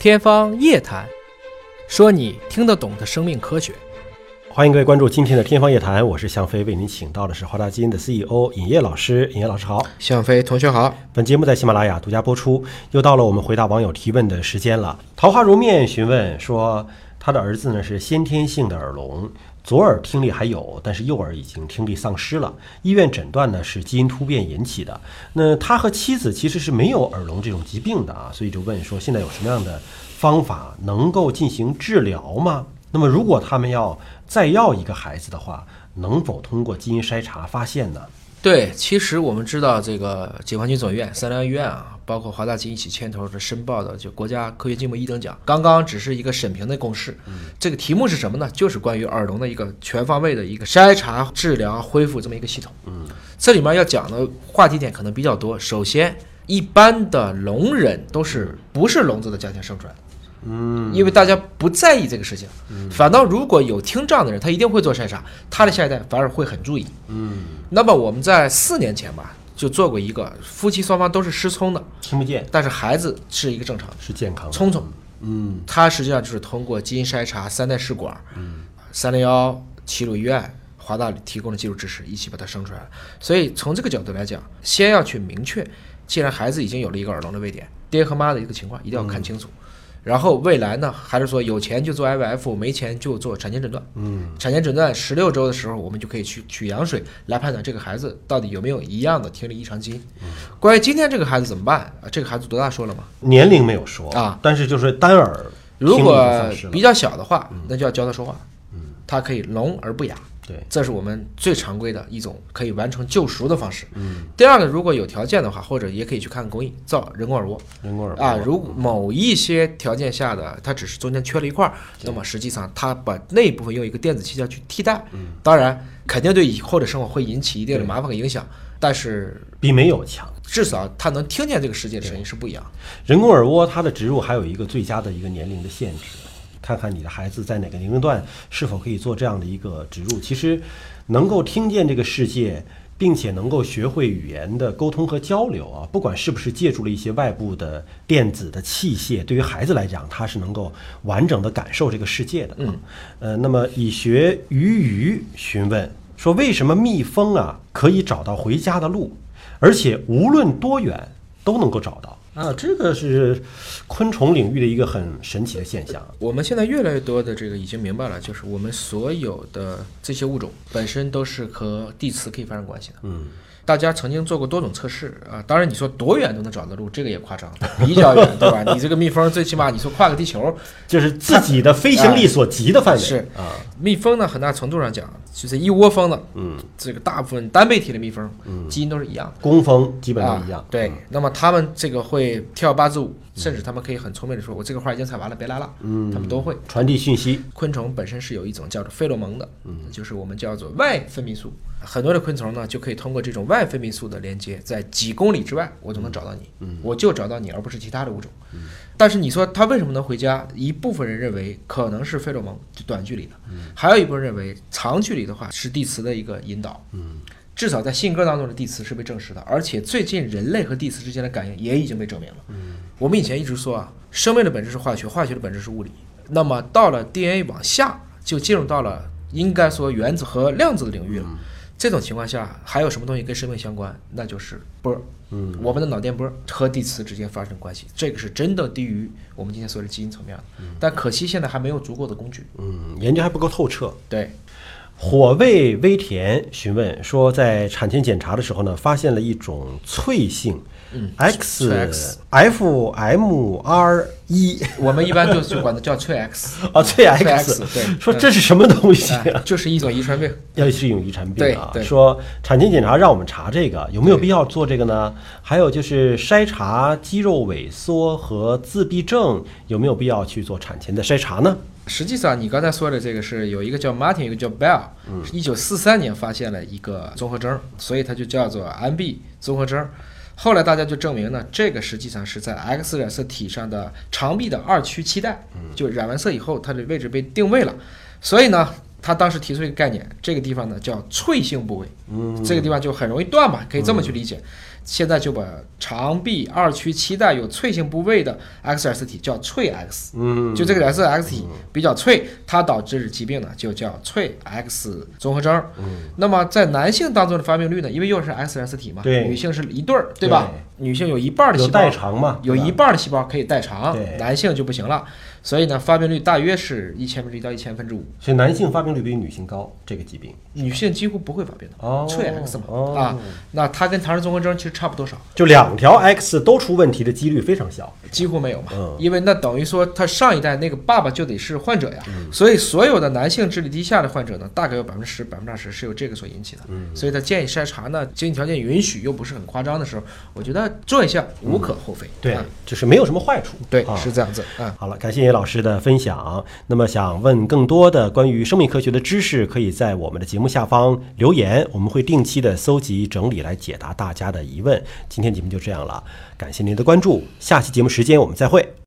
天方夜谭，说你听得懂的生命科学。欢迎各位关注今天的《天方夜谭》，我是向飞，为您请到的是华大基因的 CEO 尹烨老师。尹烨老师好，向飞同学好。本节目在喜马拉雅独家播出。又到了我们回答网友提问的时间了。桃花如面询问说，他的儿子呢是先天性的耳聋，左耳听力还有，但是右耳已经听力丧失了。医院诊断呢是基因突变引起的。那他和妻子其实是没有耳聋这种疾病的啊，所以就问说，现在有什么样的方法能够进行治疗吗？那么如果他们要再要一个孩子的话，能否通过基因筛查发现呢？对，其实我们知道这个解放军总院、三联医院啊，包括华大基因一起牵头的申报的就国家科学进步一等奖，刚刚只是一个审评的公示。这个题目是什么呢？就是关于耳聋的一个全方位的一个筛查、治疗、恢复这么一个系统。嗯，这里面要讲的话题点可能比较多。首先，一般的聋人都是不是聋子的家庭生出来的。嗯，因为大家不在意这个事情，反倒如果有听障的人，他一定会做筛查，他的下一代反而会很注意。嗯，那么我们在四年前吧，就做过一个夫妻双方都是失聪的，听不见。但是孩子是一个正常的。是健康的。聪聪，嗯。他实际上就是通过基因筛查、三代试管，嗯。三零幺齐鲁医院、华大提供的技术支持，一起把他生出来了。所以从这个角度来讲，先要去明确，既然孩子已经有了一个耳聋的位点，爹和妈的一个情况一定要看清楚。然后未来呢，还是说有钱就做 IVF，没钱就做产前诊断。嗯产前诊断十六周的时候，我们就可以去取羊水来判断这个孩子到底有没有一样的听力异常基因。关于今天这个孩子怎么办啊？这个孩子多大说了吗？年龄没有说啊，但是就是单耳如果比较小的话，那就要教他说话。嗯，他可以聋而不哑，对，这是我们最常规的一种可以完成救赎的方式。嗯，第二个，如果有条件的话，或者也可以去看看公益造人工耳蜗人工耳蜗啊。如果某一些条件下的，它只是中间缺了一块儿，那么实际上它把那一部分用一个电子器件去替代，嗯当然肯定对以后的生活会引起一定的麻烦和影响，但是比没有强。至少他能听见这个世界的声音是不一样的。人工耳蜗它的植入还有一个最佳的一个年龄的限制，看看你的孩子在哪个年龄段是否可以做这样的一个植入。其实能够听见这个世界，并且能够学会语言的沟通和交流啊，不管是不是借助了一些外部的电子的器械，对于孩子来讲，他是能够完整的感受这个世界的。嗯，呃，那么以学鱼鱼询问说，为什么蜜蜂啊可以找到回家的路，而且无论多远都能够找到？啊，这个是昆虫领域的一个很神奇的现象。我们现在越来越多的这个已经明白了，就是我们所有的这些物种本身都是和地磁可以发生关系的。嗯，大家曾经做过多种测试啊，当然你说多远都能找到路，这个也夸张，比较远，对吧？你这个蜜蜂最起码你说跨个地球，就是自己的飞行力所及的范围。是啊，蜜蜂呢很大程度上讲，就是一窝蜂的，嗯，这个大部分单倍体的蜜蜂，嗯基因都是一样的。工蜂基本都一样。啊。对，那么它们这个会跳八字舞，甚至他们可以很聪明的说：“我这个花已经采完了，别来了。”嗯，他们都会。传递信息。昆虫本身是有一种叫做费洛蒙的，嗯，就是我们叫做外分泌素。很多的昆虫呢，就可以通过这种外分泌素的连接，在几公里之外，我就能找到你，嗯我就找到你，而不是其他的物种。但是你说它为什么能回家？一部分人认为可能是费洛蒙，就短距离的，还有一部分认为长距离的话是地磁的一个引导。嗯，至少在信鸽当中的地磁是被证实的，而且最近人类和地磁之间的感应也已经被证明了。我们以前一直说啊，生命的本质是化学，化学的本质是物理。那么到了 DNA 往下，就进入到了应该说原子和量子的领域了。这种情况下，还有什么东西跟生命相关？那就是波儿。嗯，我们的脑电波和地磁之间发生关系，这个是真的低于我们今天所谓的基因层面的。但可惜现在还没有足够的工具。嗯，研究还不够透彻。对，火味微甜询问说，在产前检查的时候呢，发现了一种脆性嗯 X F M R 一我们一般就就管它叫脆 X，啊，脆脆 X，X，对说这是什么东西？就是一种遗传病。要是一种遗传病啊。对对说产前检查让我们查这个，有没有必要做这个呢？还有就是筛查肌肉萎缩和自闭症，有没有必要去做产前的筛查呢？实际上，你刚才说的这个是有一个叫 Martin，一个叫 Bell，是一九四三年发现了一个综合征，所以它就叫做 MB 综合征。后来大家就证明呢，这个实际上是在 X 染色体上的长臂的二区期带，就染完色以后，它的位置被定位了。所以呢，他当时提出一个概念，这个地方呢叫脆性部位，嗯，这个地方就很容易断嘛，可以这么去理解。现在就把肠壁二区期带有脆性部位的 X 染色体叫脆 X，嗯，就这个 XRS 体比较脆，它导致疾病呢就叫脆 X 综合征。嗯。那么在男性当中的发病率呢，因为又是 XRS 体嘛，对。女性是一对儿，对吧？女性有一半儿的细胞代偿嘛，有一半儿的细胞可以代偿，男性就不行了。所以呢，发病率大约是一千分之一到一千分之五，所以男性发病率比女性高，这个疾病女性几乎不会发病的。哦脆 X 嘛，哦。啊，那它跟唐氏综合征其实差不多少，就两条 X 都出问题的几率非常小。几乎没有嘛，嗯。因为那等于说他上一代那个爸爸就得是患者呀，所以所有的男性智力低下的患者呢，大概有百分之十、百分之二十是由这个所引起的，嗯。所以他建议筛查呢，经济条件允许又不是很夸张的时候，我觉得做一下无可厚非，对啊，就是没有什么坏处。对，啊是这样子，嗯。好了，感谢叶老师的分享。那么，想问更多的关于生命科学的知识，可以在我们的节目下方留言，我们会定期的搜集整理来解答大家的疑问。今天节目就这样了，感谢您的关注，下期节目时间我们再会。